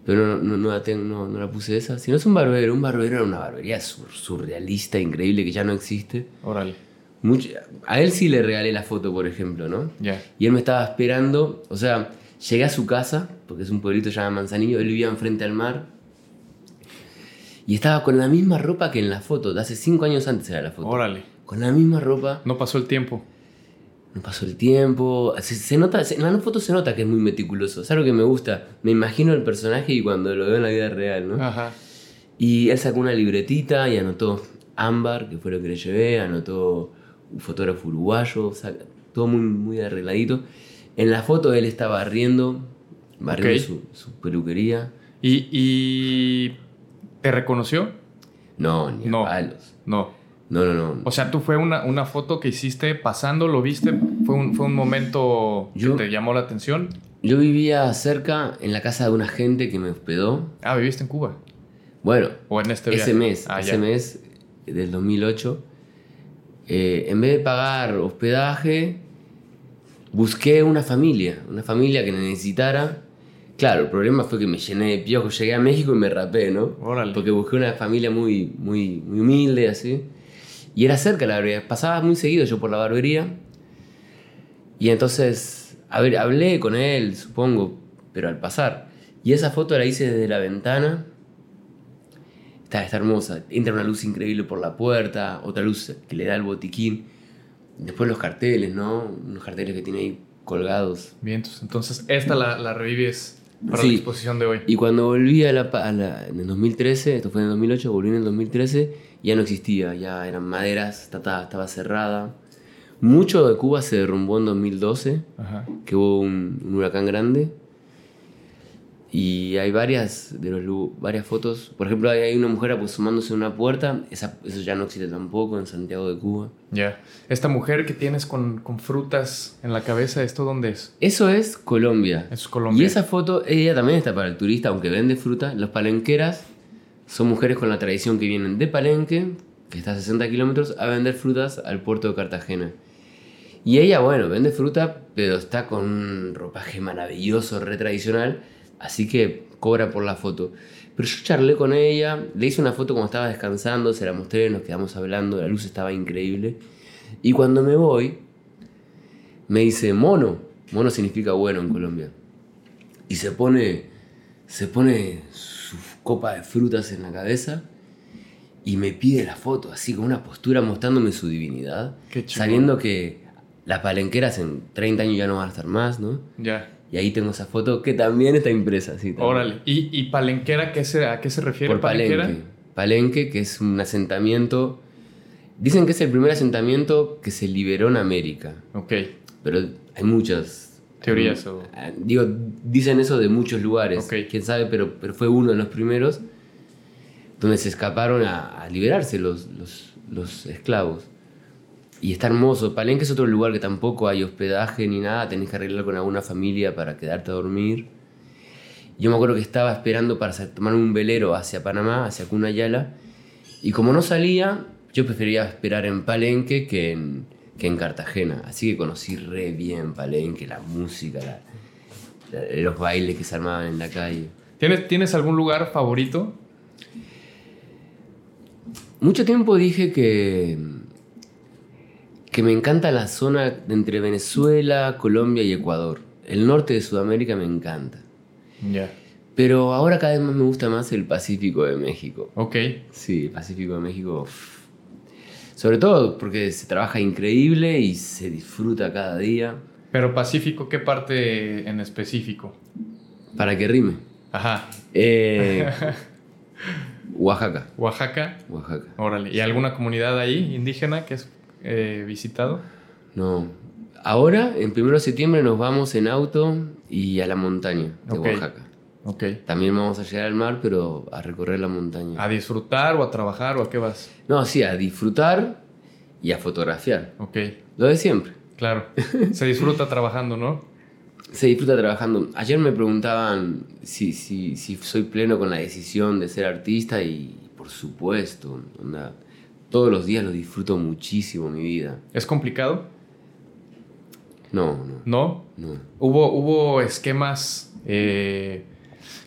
pero no, no, no la, tengo- no, no la puse esa. Si no es un barbero, un barbero era una barbería sur- surrealista, increíble, que ya no existe. Órale. Mucho- a él sí le regalé la foto, por ejemplo, ¿no? Ya. Y él me estaba esperando, o sea, llegué a su casa, porque es un pueblito llamado Manzanillo, él vivía enfrente al mar. Y estaba con la misma ropa que en la foto, de hace cinco años antes era la foto. Órale. Con la misma ropa, No pasó el tiempo. No pasó el tiempo. Se, se nota, se- en la foto se nota que es muy meticuloso. Es algo que me gusta. Me imagino el personaje y cuando lo veo en la vida real, ¿no? Ajá. Y él sacó una libretita y anotó Ámbar, que fue lo que le llevé, anotó un fotógrafo uruguayo, saca- todo muy, muy arregladito. En la foto él estaba barriendo, barriendo su, su peluquería. ¿Y, y te reconoció? No, ni a palos. No. No, no, no. O sea, tú fue una, una foto que hiciste pasando, lo viste, fue un, fue un momento Yo- que te llamó la atención. Yo vivía cerca, en la casa de una gente que me hospedó. Ah, viviste en Cuba. Bueno, O en este ese viaje. mes, Ah, ese ya. mes del 2008, eh, en vez de pagar hospedaje, busqué una familia, una familia que necesitara. Claro, el problema fue que me llené de piojos, llegué a México y me rapé, ¿no? Órale. Porque busqué una familia muy, muy, muy humilde, así. Y era cerca la barbería, pasaba muy seguido yo por la barbería. Y entonces, a ver, hablé con él, supongo, pero al pasar. Y esa foto la hice desde la ventana. Está, está hermosa. Entra una luz increíble por la puerta, otra luz que le da el botiquín. Después los carteles, ¿no? Unos carteles que tiene ahí colgados. Bien, entonces, esta la, la revives para Sí. la exposición de hoy. Y cuando volví a la, a la- en el 2013, esto fue en el 2008, volví en el 2013, ya no existía, ya eran maderas, estaba, estaba cerrada. Mucho de Cuba se derrumbó en 2012, Ajá. que hubo un, un huracán grande. Y hay varias, de los, varias fotos. Por ejemplo, hay, hay una mujer asomándose en una puerta, esa, eso ya no existe tampoco en Santiago de Cuba. Ya. Esta mujer que tienes con, con frutas en la cabeza, ¿esto dónde es? Eso es Colombia. Eso es Colombia. Y esa foto, ella también está para el turista, aunque vende fruta. Los palenqueras son mujeres con la tradición que vienen de Palenque, que está a 60 kilómetros, a vender frutas al puerto de Cartagena. Y ella, bueno, vende fruta, pero está con un ropaje maravilloso, re tradicional, así que cobra por la foto. Pero yo charlé con ella, le hice una foto cuando estaba descansando, se la mostré, nos quedamos hablando, la luz estaba increíble. Y cuando me voy, me dice mono. Mono significa bueno en Colombia. Y se pone, se pone copa de frutas en la cabeza y me pide la foto, así con una postura mostrándome su divinidad, sabiendo que las palenqueras en 30 años ya no van a estar más, ¿no? Ya. Y ahí tengo esa foto que también está impresa. Órale. ¿Y, y palenquera qué se, a qué se refiere? Por Palenque. Palenque, que es un asentamiento. Dicen que es el primer asentamiento que se liberó en América. Ok. Pero hay muchas. Teorías o- Ah, Digo, dicen eso de muchos lugares. Ok. Quién sabe, pero, pero fue uno de los primeros donde se escaparon a, a liberarse los, los, los esclavos. Y está hermoso. Palenque es otro lugar que tampoco hay hospedaje ni nada. Tenés que arreglar con alguna familia para quedarte a dormir. Yo me acuerdo que estaba esperando para tomar un velero hacia Panamá, hacia Cunayala. Y como no salía, yo prefería esperar en Palenque que en, que en Cartagena. Así que conocí re bien Palenque, la música, la- la- los bailes que se armaban en la calle. ¿Tienes, ¿Tienes algún lugar favorito? Mucho tiempo dije que, que me encanta la zona entre Venezuela, Colombia y Ecuador. El norte de Sudamérica me encanta. Ya. Pero ahora cada vez más me gusta más el Pacífico de México. Ok. Sí, el Pacífico de México. uff. Sobre todo porque se trabaja increíble y se disfruta cada día. Pero Pacífico, ¿qué parte en específico? Para que rime. Ajá. Eh, Oaxaca. Oaxaca. Oaxaca. Órale. ¿Y alguna comunidad ahí indígena que has eh, visitado? No. Ahora, en primero de septiembre, nos vamos en auto y a la montaña de. Oaxaca. También vamos a llegar al mar, pero a recorrer la montaña. ¿A disfrutar o a trabajar o a qué vas? No, sí, a disfrutar y a fotografiar. Ok. Lo de siempre. Claro. Se disfruta trabajando, ¿no? Se disfruta trabajando. Ayer me preguntaban si, si, si soy pleno con la decisión de ser artista y por supuesto, onda, todos los días lo disfruto muchísimo mi vida. ¿Es complicado? No, no, ¿No? no. ¿Hubo, hubo esquemas eh,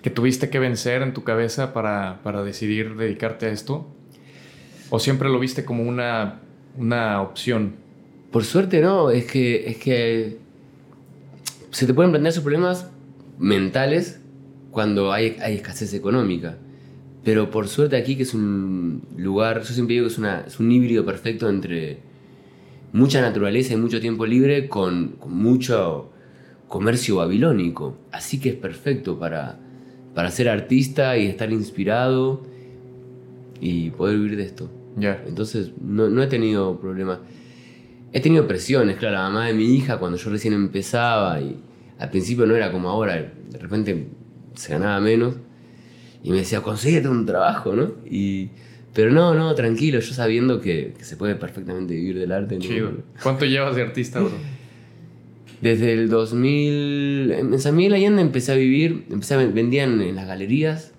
que tuviste que vencer en tu cabeza para, para decidir dedicarte a esto? ¿O siempre lo viste como una, una opción? Por suerte no, es que, es que se te pueden plantear esos problemas mentales cuando hay, hay escasez económica. Pero por suerte aquí, que es un lugar, yo siempre digo que es, una, es un híbrido perfecto entre mucha naturaleza y mucho tiempo libre con, con mucho comercio babilónico. Así que es perfecto para, para ser artista y estar inspirado y poder vivir de esto. Ya. Entonces no, no he tenido problemas. He tenido presiones, claro, la mamá de mi hija cuando yo recién empezaba y al principio no era como ahora, de repente se ganaba menos y me decía, consíguete un trabajo, ¿no? Y, pero no, no, tranquilo, yo sabiendo que, que se puede perfectamente vivir del arte. ¿no? Chido. ¿Cuánto llevas de artista, bro? Desde el 2000, en San Miguel Allende empecé a vivir, empecé a ven- vendían en las galerías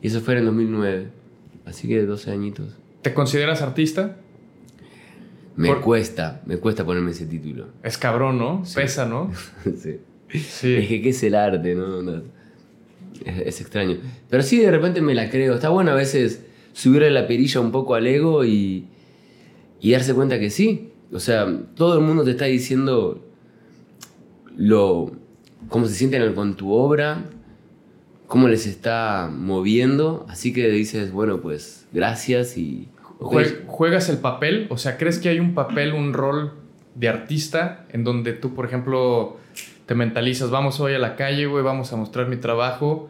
y eso fue en el 2009, así que 12 añitos. ¿Te consideras artista? Me Por- cuesta, me cuesta ponerme ese título. Es cabrón, ¿no? Pesa, ¿no? sí. Sí. Es que qué es el arte, ¿no? No, Es, es extraño. Pero sí, de repente me la creo. Está bueno a veces subirle la perilla un poco al ego y, y darse cuenta que sí. O sea, todo el mundo te está diciendo lo, cómo se sienten con tu obra, cómo les está moviendo. Así que dices, bueno, pues gracias y... Jue- ¿Juegas el papel? O sea, ¿crees que hay un papel, un rol de artista en donde tú, por ejemplo, te mentalizas, vamos hoy a la calle, güey, vamos a mostrar mi trabajo?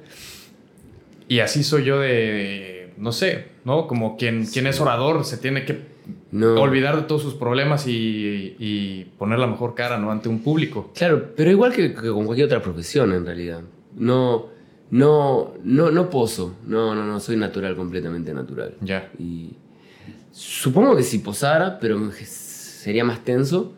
Y así soy yo de, no sé, ¿no? Como quien, quien es orador se tiene que No. olvidar de todos sus problemas y, y poner la mejor cara, ¿no? Ante un público. Claro, pero igual que, que con cualquier otra profesión en realidad. No, no, no, no poso. No, no, no, soy natural, completamente natural. Ya. Y supongo que si posara, pero sería más tenso,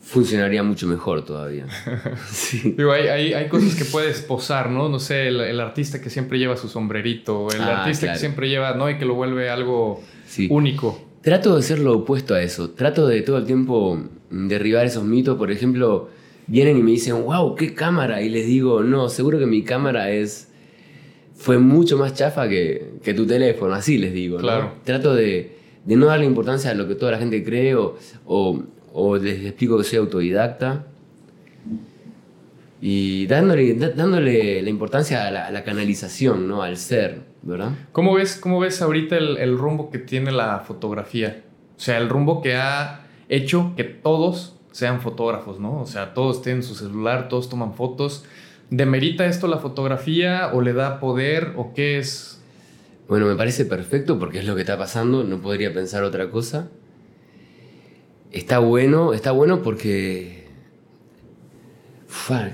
funcionaría mucho mejor todavía. sí. Digo, hay, hay, hay cosas que puedes posar, ¿no? No sé, el, el artista que siempre lleva su sombrerito, el Ah, artista claro. que siempre lleva, ¿no? Y que lo vuelve algo Sí. único. Trato de ser lo opuesto a eso. Trato de todo el tiempo derribar esos mitos. Por ejemplo, vienen y me dicen, wow, qué cámara. Y les digo, no, seguro que mi cámara es. fue mucho más chafa que, que tu teléfono. Así les digo. ¿no? Claro. Trato de, de no darle importancia a lo que toda la gente cree o, o, o les explico que soy autodidacta. Y dándole, dándole la importancia a la, a la canalización, ¿no? Al ser, ¿verdad? ¿Cómo ves, cómo ves ahorita el, el rumbo que tiene la fotografía? O sea, el rumbo que ha hecho que todos sean fotógrafos, ¿no? O sea, todos tienen su celular, todos toman fotos. ¿Demerita esto la fotografía o le da poder o qué es? Bueno, me parece perfecto porque es lo que está pasando, no podría pensar otra cosa. Está bueno, está bueno porque...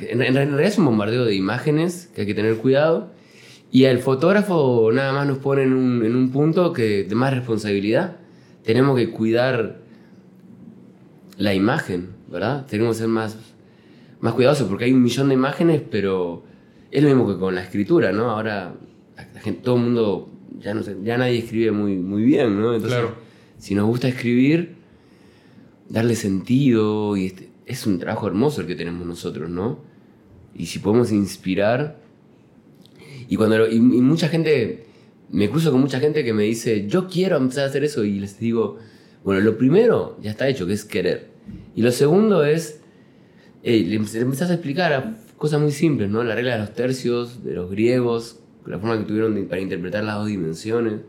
En, en realidad es un bombardeo de imágenes que hay que tener cuidado. Y al fotógrafo nada más nos pone en un, en un punto que, de más responsabilidad. Tenemos que cuidar la imagen, ¿verdad? Tenemos que ser más, más cuidadosos porque hay un millón de imágenes, pero es lo mismo que con la escritura, ¿no? Ahora la, gente, todo el mundo, ya, no sé, ya nadie escribe muy, muy bien, ¿no? Entonces, Claro. si nos gusta escribir, darle sentido, y este- es un trabajo hermoso el que tenemos nosotros, ¿no? Y si podemos inspirar, y cuando y, y mucha gente, me cruzo con mucha gente que me dice, yo quiero empezar a hacer eso, y les digo, bueno, lo primero ya está hecho, que es querer. Y lo segundo es, eh, le, empe- le empezás a explicar a cosas muy simples, ¿no? La regla de los tercios, de los griegos, la forma que tuvieron de- para interpretar las dos dimensiones.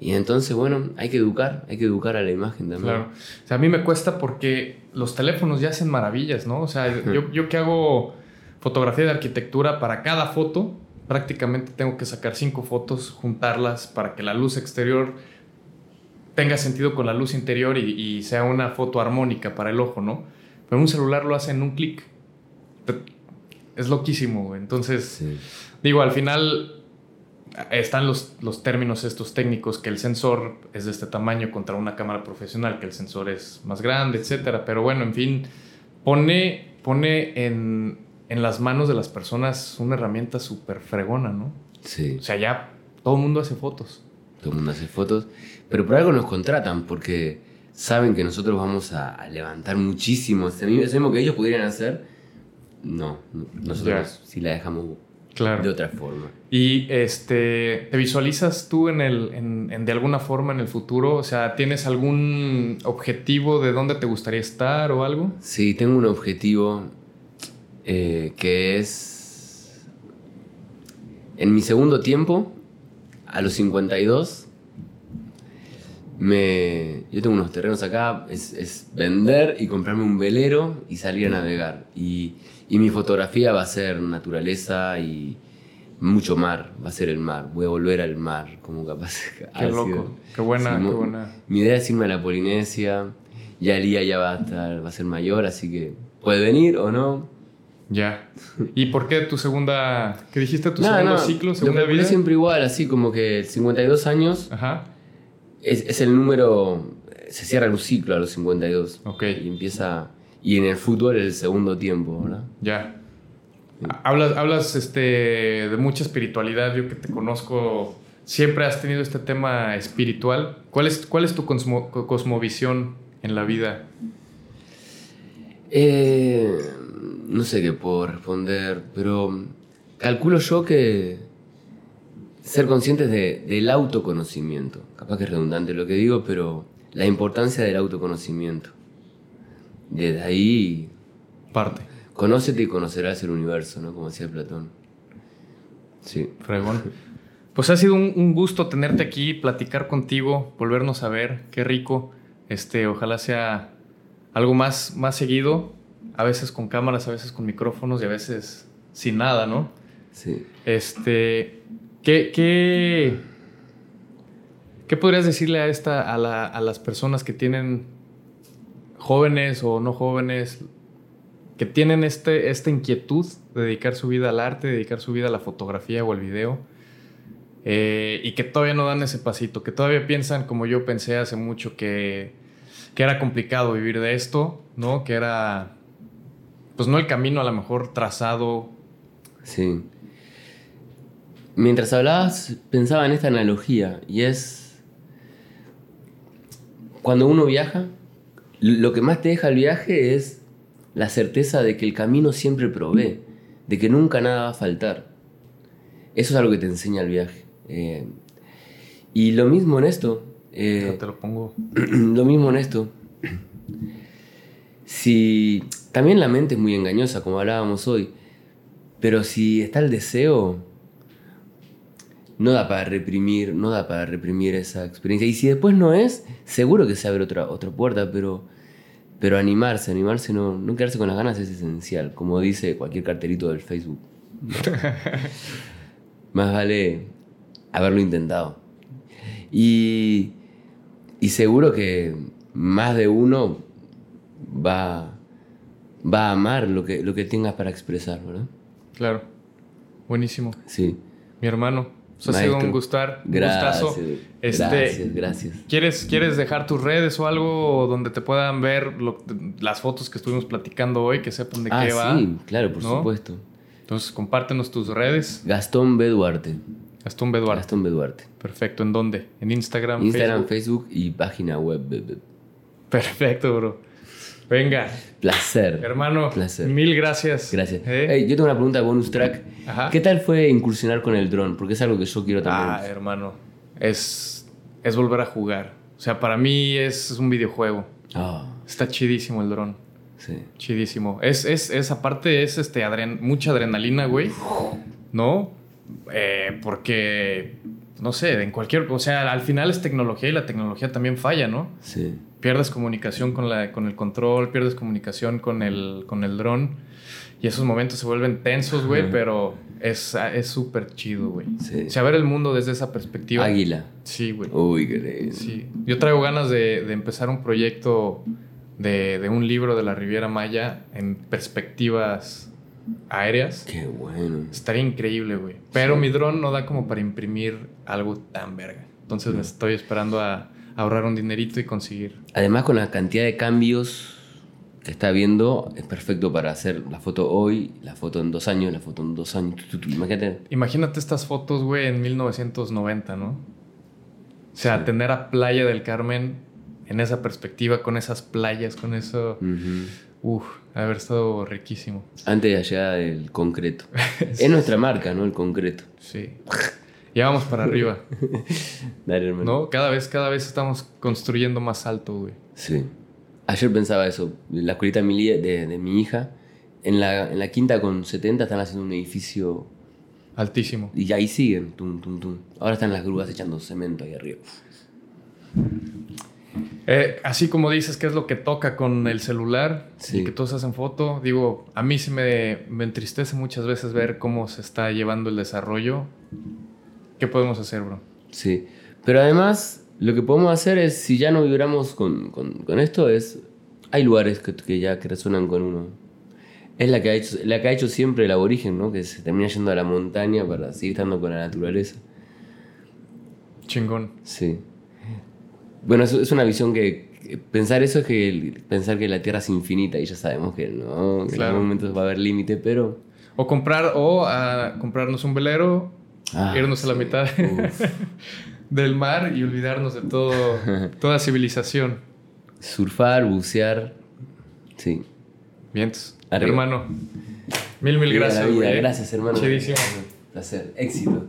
Y entonces, bueno, hay que educar, hay que educar a la imagen también. Claro. O sea, a mí me cuesta porque los teléfonos ya hacen maravillas, ¿no? O sea, yo, yo que hago fotografía de arquitectura para cada foto, prácticamente tengo que sacar cinco fotos, juntarlas para que la luz exterior tenga sentido con la luz interior y, y sea una foto armónica para el ojo, ¿no? Pero un celular lo hace en un clic. Es loquísimo, güey. Entonces, Sí. Digo, al final están los, los términos estos técnicos que el sensor es de este tamaño contra una cámara profesional, que el sensor es más grande, etcétera. Pero bueno, en fin, pone, pone en, en las manos de las personas una herramienta súper fregona, ¿no? Sí. O sea, ya todo el mundo hace fotos. Todo el mundo hace fotos, pero por algo nos contratan porque saben que nosotros vamos a, a levantar muchísimo. Ese mismo que ellos pudieran hacer, no. Nosotros sí la dejamos Claro. de otra forma. Y este, ¿te visualizas tú en el, en, en de alguna forma en el futuro? O sea, ¿tienes algún objetivo de dónde te gustaría estar o algo? Sí, tengo un objetivo eh, que es. En mi segundo tiempo, a los 52, me, yo tengo unos terrenos acá, es, es vender y comprarme un velero y salir a navegar. Y, y mi fotografía va a ser naturaleza y mucho mar, va a ser el mar. Voy a volver al mar, como capaz. Qué sido- loco. Qué buena, Sí, qué buena. Mi idea es irme a la Polinesia. Ya Lía ya va a estar, va a ser mayor, así que puede venir o no. Ya. ¿Y por qué tu segunda, qué dijiste, tu No, segundo no, ciclo, lo segunda vida? siempre igual, así como que 52 años Ajá. es, es el número, se cierra un ciclo a los 52. Ok. Y empieza, y en el fútbol es el segundo tiempo, ¿verdad? Ya. Hablas, hablas este, de mucha espiritualidad, yo que te conozco, siempre has tenido este tema espiritual. ¿Cuál es, cuál es tu cosmo- co- cosmovisión en la vida? Eh, no sé qué puedo responder, pero calculo yo que ser conscientes de- del autoconocimiento. Capaz que es redundante lo que digo, pero la importancia del autoconocimiento. Desde ahí, Parte. conócete y conocerás el universo, ¿no? Como decía Platón. Sí. Fregón. Pues ha sido un, un gusto tenerte aquí, platicar contigo, volvernos a ver. Qué rico. Este, ojalá sea algo más, más seguido. A veces con cámaras, a veces con micrófonos y a veces sin nada, ¿no? Sí. Este. ¿Qué, qué, qué podrías decirle a, esta, a, la- a las personas que tienen jóvenes o no jóvenes que tienen este, esta inquietud de dedicar su vida al arte, dedicar su vida a la fotografía o al video, eh, y que todavía no dan ese pasito, que todavía piensan, como yo pensé hace mucho, que, que era complicado vivir de esto, ¿no? Que era, pues no el camino a lo mejor trazado. Sí. Mientras hablabas, pensaba en esta analogía y es cuando uno viaja, lo que más te deja el viaje es la certeza de que el camino siempre provee, de que nunca nada va a faltar. Eso es algo que te enseña el viaje. Eh, y lo mismo en esto. eh, te lo pongo. lo mismo en esto. Si también la mente es muy engañosa, como hablábamos hoy. Pero si está el deseo, no da para reprimir, no da para reprimir esa experiencia. Y si después no es, seguro que se abre otra, otra puerta, pero, pero animarse, animarse, no, no quedarse con las ganas es esencial, como dice cualquier carterito del Facebook. Más vale haberlo intentado. Y, y seguro que más de uno va, va a amar lo que, lo que tengas para expresar, ¿verdad? Claro. Buenísimo. Sí. Mi hermano, ha sido un gustar, gracias, gustazo. Este, gracias, gracias. ¿quieres, ¿Quieres dejar tus redes o algo donde te puedan ver las fotos que estuvimos platicando hoy, que sepan de ah, qué va? Sí, claro, por supuesto. Entonces, compártenos tus redes. Gastón B. Duarte. Gastón B. Duarte. Gastón B. Duarte. Perfecto. ¿En dónde? ¿En Instagram? Instagram, Facebook, y página web. Perfecto, bro. Venga. Placer. Hermano, Placer. mil gracias. Gracias. ¿Eh? yo tengo una pregunta bonus track. Ajá. ¿Qué tal fue incursionar con el dron? Porque es algo que yo quiero también. Ah, hermano. Es, es volver a jugar. O sea, para mí es un videojuego. Ah. Está chidísimo el dron. Sí. Chidísimo. Es, es, es aparte, es este adren mucha adrenalina, güey. ¿No? Eh, porque, no sé, en cualquier. O sea, al final es tecnología y la tecnología también falla, ¿no? Sí. Pierdes comunicación con, la, con el control, pierdes comunicación con el, con el dron. Y esos momentos se vuelven tensos, güey, Ajá. pero es súper chido, güey. Sí. O sea, ver el mundo desde esa perspectiva. Águila. Sí, güey. Uy, qué. Sí. Yo traigo ganas de, de empezar un proyecto de, de un libro de la Riviera Maya en perspectivas aéreas. Qué bueno. Estaría increíble, güey. Pero Sí. mi dron no da como para imprimir algo tan verga. Entonces me estoy esperando a ahorrar un dinerito y conseguir. Además, con la cantidad de cambios que está viendo, es perfecto para hacer la foto hoy, la foto en dos años, la foto en dos años. Imagínate. Imagínate estas fotos, güey, en 1990, ¿no? O sea, tener a Playa del Carmen en esa perspectiva, con esas playas, con eso. Uf, haber estado riquísimo. Antes de llegada del concreto. Es nuestra marca, ¿no? El concreto. Sí. Ya vamos para arriba, Dale, hermano. ¿no? Cada vez, cada vez estamos construyendo más alto, güey. Sí. Ayer pensaba eso. La escuelita de mi, li- de, de mi hija, en la, en la quinta con 70 están haciendo un edificio Altísimo. y ahí siguen. Tum, tum, tum. Ahora están las grúas echando cemento ahí arriba. Eh, así como dices que es lo que toca con el celular Sí. y que todos hacen foto, digo, a mí sí me, me entristece muchas veces ver cómo se está llevando el desarrollo. ¿Qué podemos hacer, bro? Sí. Pero además, lo que podemos hacer es, si ya no vibramos con, con, con esto, es. Hay lugares que, que ya que resuenan con uno. Es la que, ha hecho, la que ha hecho siempre el aborigen, ¿no? Que se termina yendo a la montaña para seguir estando con la naturaleza. Chingón. Sí. Bueno, es, es una visión que, que pensar eso es que pensar que la Tierra es infinita y ya sabemos que no, que en algún momento va a haber límite, pero... O comprar, o a comprarnos un velero, Ah, irnos a la mitad del mar y olvidarnos de todo, toda civilización. Surfar, bucear, sí. Vientos. Arriba. Hermano, mil, mil gracias. vida. Gracias, hermano. Chidísimo. Placer. Éxito.